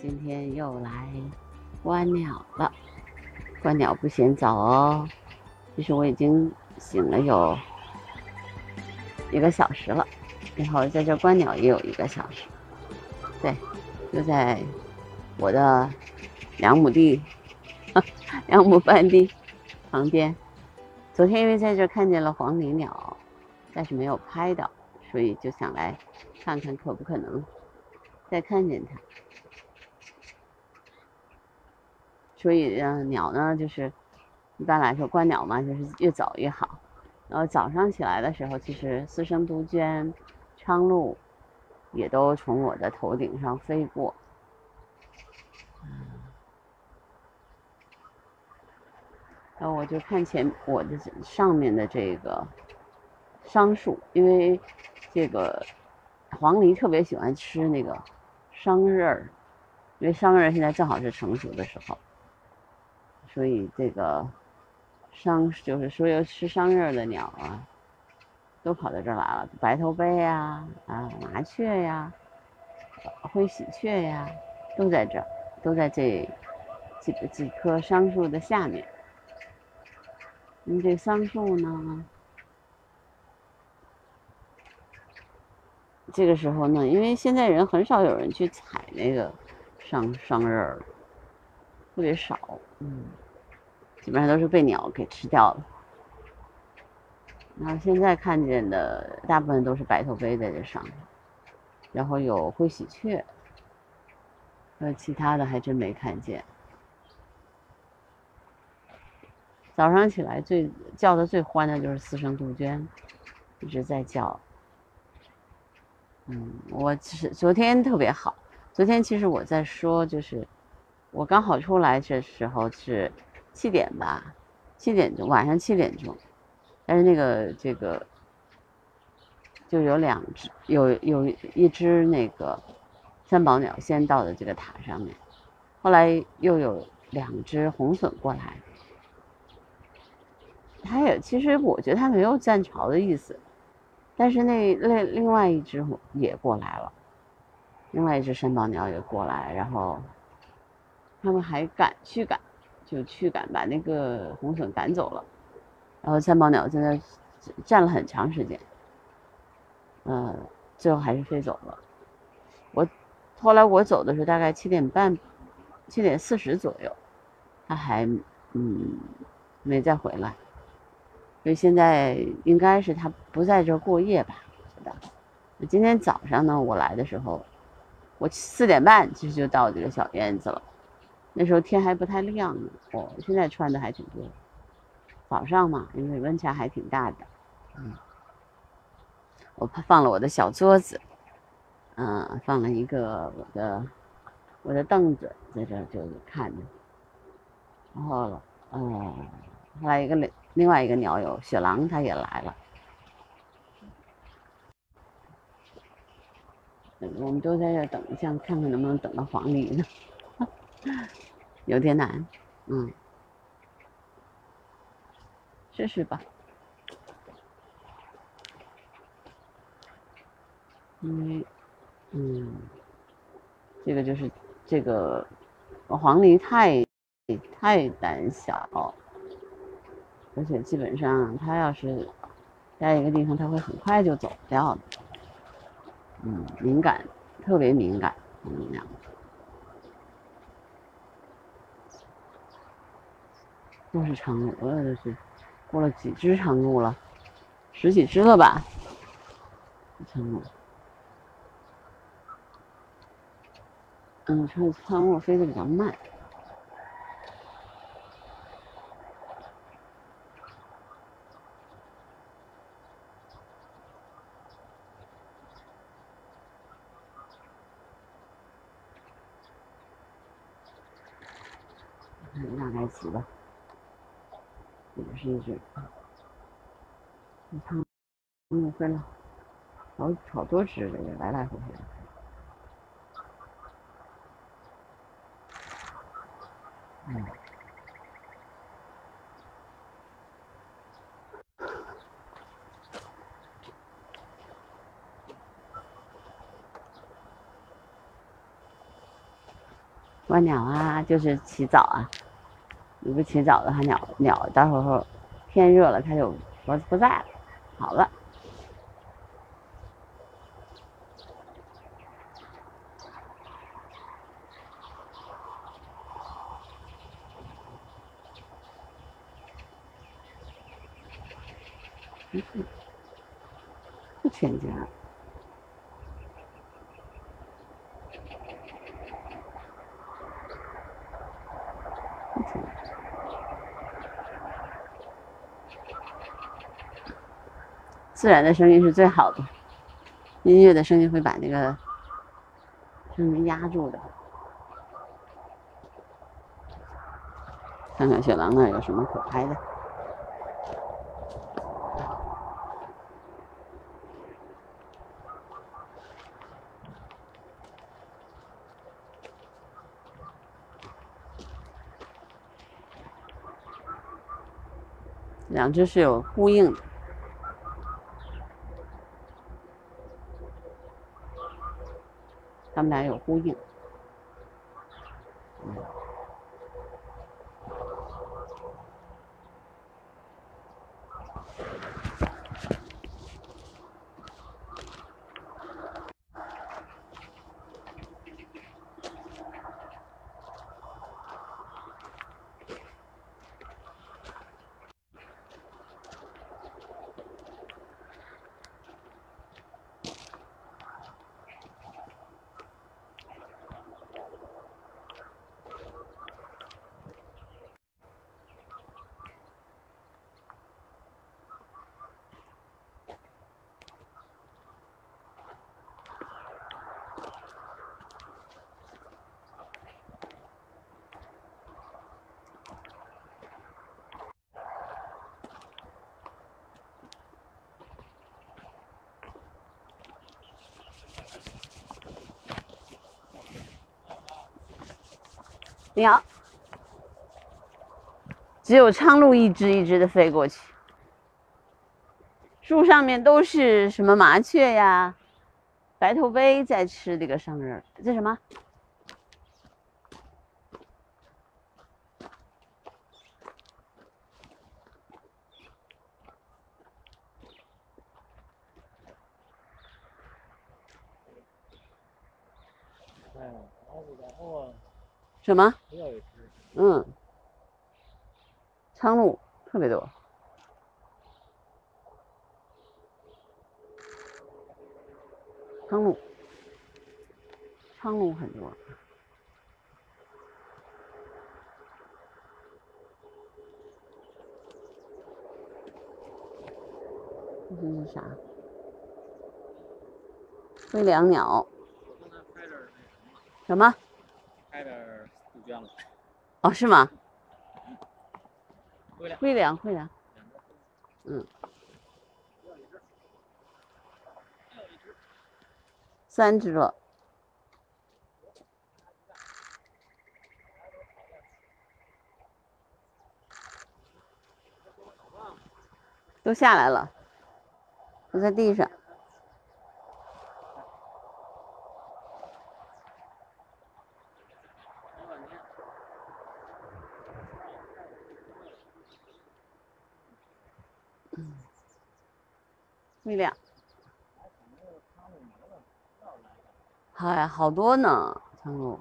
今天又来观鸟了。观鸟不嫌早哦。其实我已经醒了有一个小时了，然后在这观鸟也有一个小时。对，就在我的两亩地、两亩半地旁边。昨天因为在这看见了黄鹂鸟，但是没有拍到，所以就想来看看可不可能再看见它。所以，嗯，鸟呢，就是一般来说观鸟嘛，就是越早越好。然后早上起来的时候，其实四声杜鹃、苍鹭也都从我的头顶上飞过。然后我就看前我的上面的这个桑树，因为这个黄鹂特别喜欢吃那个桑葚儿，因为桑葚现在正好是成熟的时候。所以这个桑就是所有吃桑葚的鸟啊，都跑到这儿来了。白头鹎呀，啊麻雀呀，灰喜鹊呀，都在这儿，都在这几几棵桑树的下面。你这桑树呢？这个时候呢，因为现在人很少有人去采那个桑桑葚了。特别少，嗯，基本上都是被鸟给吃掉了。然后现在看见的大部分都是白头鹎在这上，然后有灰喜鹊，呃，其他的还真没看见。早上起来最叫的最欢的就是四声杜鹃，一直在叫。嗯，我其实昨天特别好，昨天其实我在说就是。我刚好出来这时候是七点吧，七点钟，晚上七点钟。但是那个这个就有两只，有有一只那个三宝鸟先到的这个塔上面，后来又有两只红隼过来。它也其实我觉得它没有占巢的意思，但是那那另外一只也过来了，另外一只三宝鸟也过来，然后。他们还赶去赶，就驱赶把那个红隼赶走了，然后三宝鸟在那站了很长时间，嗯，最后还是飞走了。我后来我走的时候大概七点半、七点四十左右，它还嗯没再回来，所以现在应该是它不在这过夜吧？我觉得。今天早上呢，我来的时候，我四点半其实就到这个小院子了。那时候天还不太亮呢，我现在穿的还挺多。早上嘛，因为温差还挺大的，嗯，我放了我的小桌子，嗯，放了一个我的我的凳子在这就看着，然后，嗯，后来一个另另外一个鸟友雪狼它也来了，我们都在这等，一下看看能不能等到黄鹂呢。有点难，嗯，试试吧。嗯，嗯，这个就是这个黄鹂太太胆小，而且基本上它要是在一个地方，它会很快就走掉的。嗯，敏感，特别敏感，嗯，又是长鹭，我这是过了几只长鹭了，十几只了吧？长鹭，嗯，长长鹭飞得比较慢。大概几吧。也是一只，你看，嗯，飞了，好好多只了，也来来回回的。嗯。观鸟啊，就是起早啊。你不起早的话，鸟鸟到时候天热了，它就不不在了，好了。不全家。自然的声音是最好的，音乐的声音会把那个声音压住的。看看雪狼那有什么可拍的。两只是有呼应的，他们俩有呼应。鸟，只有苍鹭一只一只的飞过去，树上面都是什么麻雀呀、白头鹎在吃这个桑葚，这什么？什么？嗯，苍鹭特别多，苍鹭，苍鹭很多。这是啥？飞梁鸟。什么？哦，是吗？会会凉，会凉。嗯。三只了。都下来了，都在地上。哎，好多呢，苍鹭。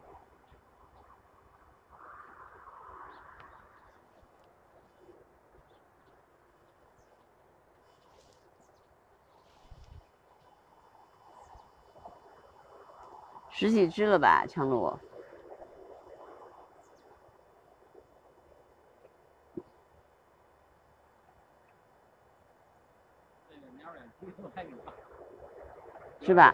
十几只了吧，苍鹭。是吧？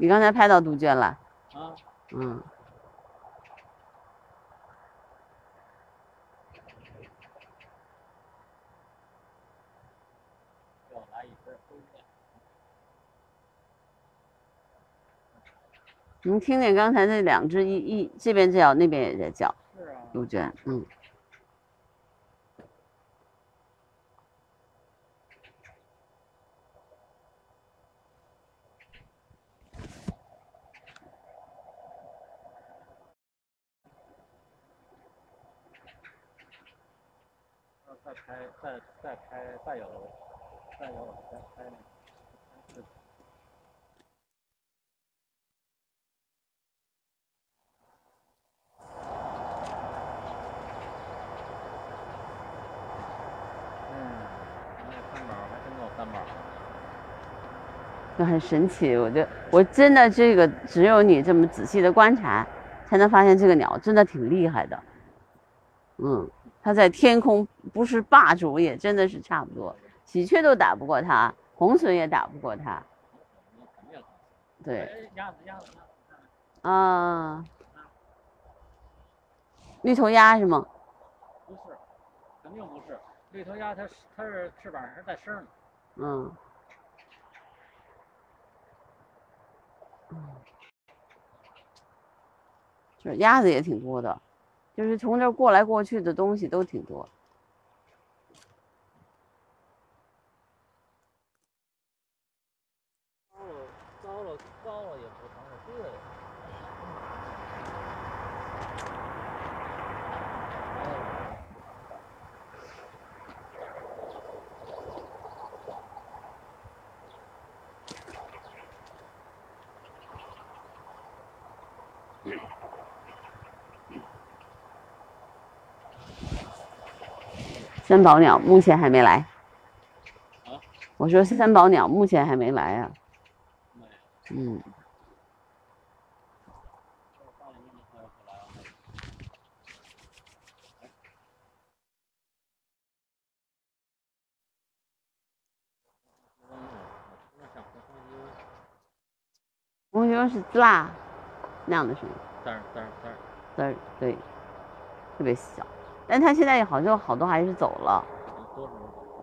你刚才拍到杜鹃了？啊。嗯。能听见刚才那两只一一这边叫，那边也在叫。是啊。杜鹃，嗯。再拍，再再拍，再有，再有，再拍那个。是嗯，那三宝还真够三宝的。就很神奇。我觉得我真的这个只有你这么仔细的观察，才能发现这个鸟真的挺厉害的。嗯，它在天空不是霸主，也真的是差不多。喜鹊都打不过它，红隼也打不过它。对，哎，鸭子，鸭子。啊，绿头鸭是吗？不是，肯定不是。绿头鸭它是它是翅膀是在身上的。嗯。鸭子也挺多的，就是从这过来过去的东西都挺多。高了，高了，高了也不疼，我低了也不三宝鸟目前还没来。啊？我说三宝鸟目前还没来啊。嗯，这放了一年才回来啊。嗯，那想和风机红熊是滋啦那样的声音，嘚儿嘚儿嘚儿，滋儿对，特别小。但他现在好像好多还是走了。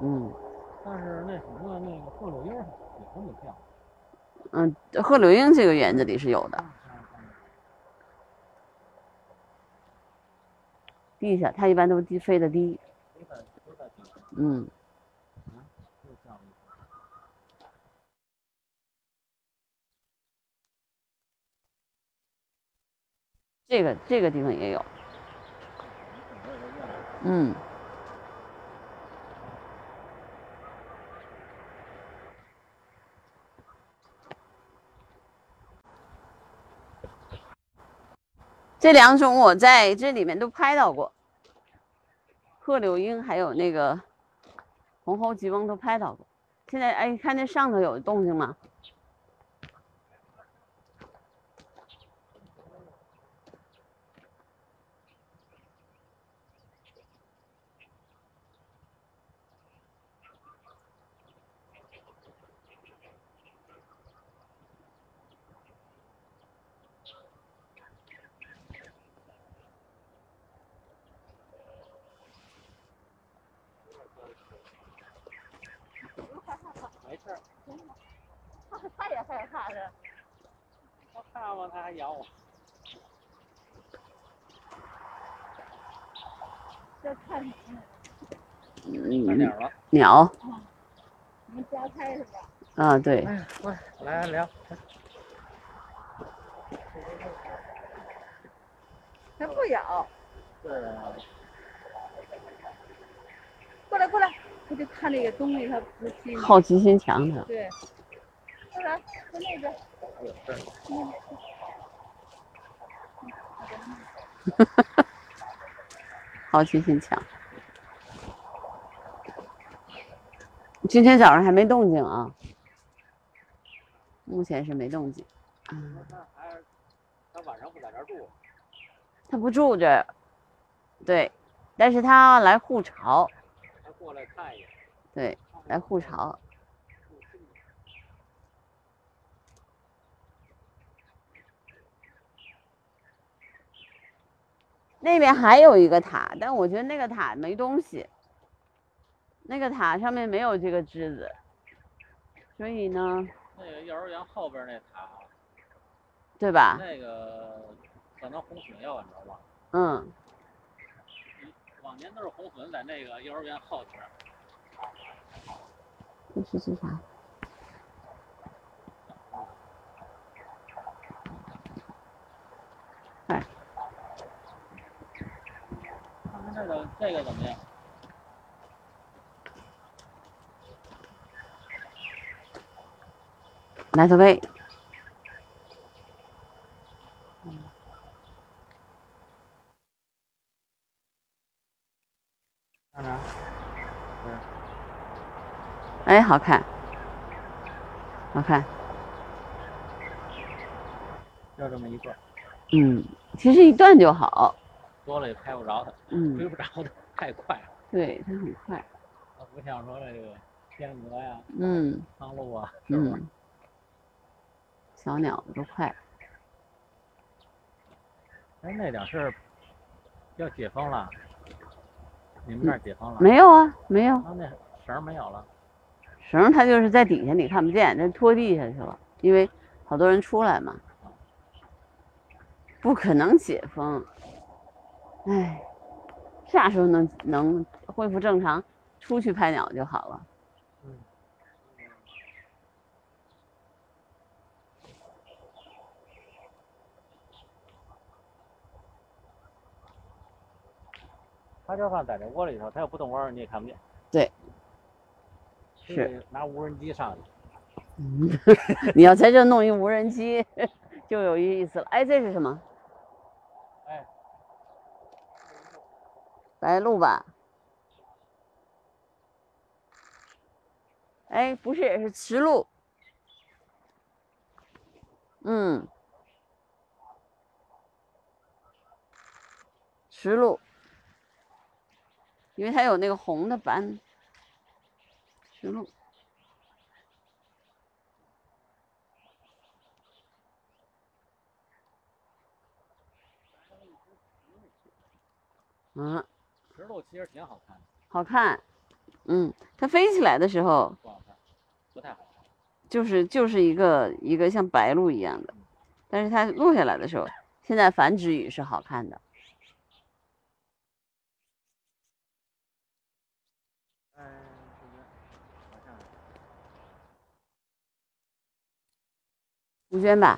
嗯但是那什么，那个鹤柳莺儿也很有票。嗯，鹤柳莺这个园子里是有的，地下它一般都低飞得低。嗯，这个。这个这个地方也有。嗯。这两种我在这里面都拍到过，鹤柳莺还有那个红喉吉翁都拍到过。现在哎，看那上头有动静吗？没事儿，他也害怕的。我看我他还咬我。在看你嗯，看鸟了。鸟们家开是吧？啊，对，来来聊。它不咬，过来过来，它就看那个东西，他不。好奇心强的。对，过来，在那边。有事儿。好奇心强。今天早上还没动静啊，目前是没动静。嗯，他晚上不在这儿住，他不住这儿，对，但是他来护巢，他过来看一眼。对，来护巢。那边还有一个塔，但我觉得那个塔没东西，那个塔上面没有这个枝子，所以呢，那个幼儿园后边那塔，对吧？那个可能红你知道吧？嗯，年都是红粉在那个幼儿园后边。这是做啥？哎。他们这个这个怎么样？来，小贝。好看，好看。就这么一段，嗯，其实一段就好。多了也拍不着它，追嗯，不着它，太快了。对，它很快。它不像说这个天鹅呀、嗯苍鹭啊？嗯，小鸟子都快。哎，那点是要解封了，你们那儿解封了？没有啊，没有啊，那绳儿没有了。绳，它就是在底下，你看不见，这拖地下去了，因为好多人出来嘛。不可能解封。哎，啥时候能能恢复正常？出去拍鸟就好了。嗯。它就算在这窝里头，它要不动窝儿，你也看不见。对。非得拿无人机上去。嗯，你要在这弄一无人机，就有意思了。哎，这是什么？哎，白鹭吧？哎，不是，是雌鹭。嗯，雌鹭，因为它有那个红的斑。雌鹭。嗯，石头其实挺好看的，好看。嗯，它飞起来的时候，不好看，不太好看。就是就是一个一个像白鹭一样的，但是它落下来的时候，现在繁殖羽是好看的。哎，这个好像杜鹃吧，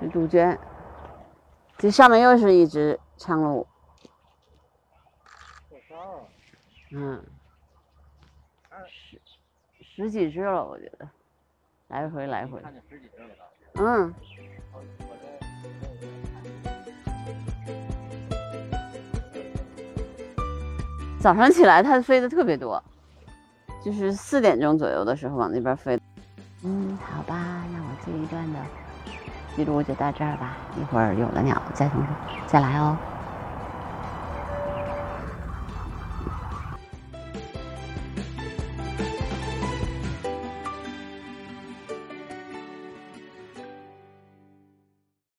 是杜鹃。这上面又是一只苍鹭，嗯，十十几只了，我觉得，来回来回，看见十几只了。嗯。早上起来它飞的特别多，就是四点钟左右的时候往那边飞。嗯，好吧，那我这一段的记录就到这儿吧，一会儿有了鸟再同再来哦。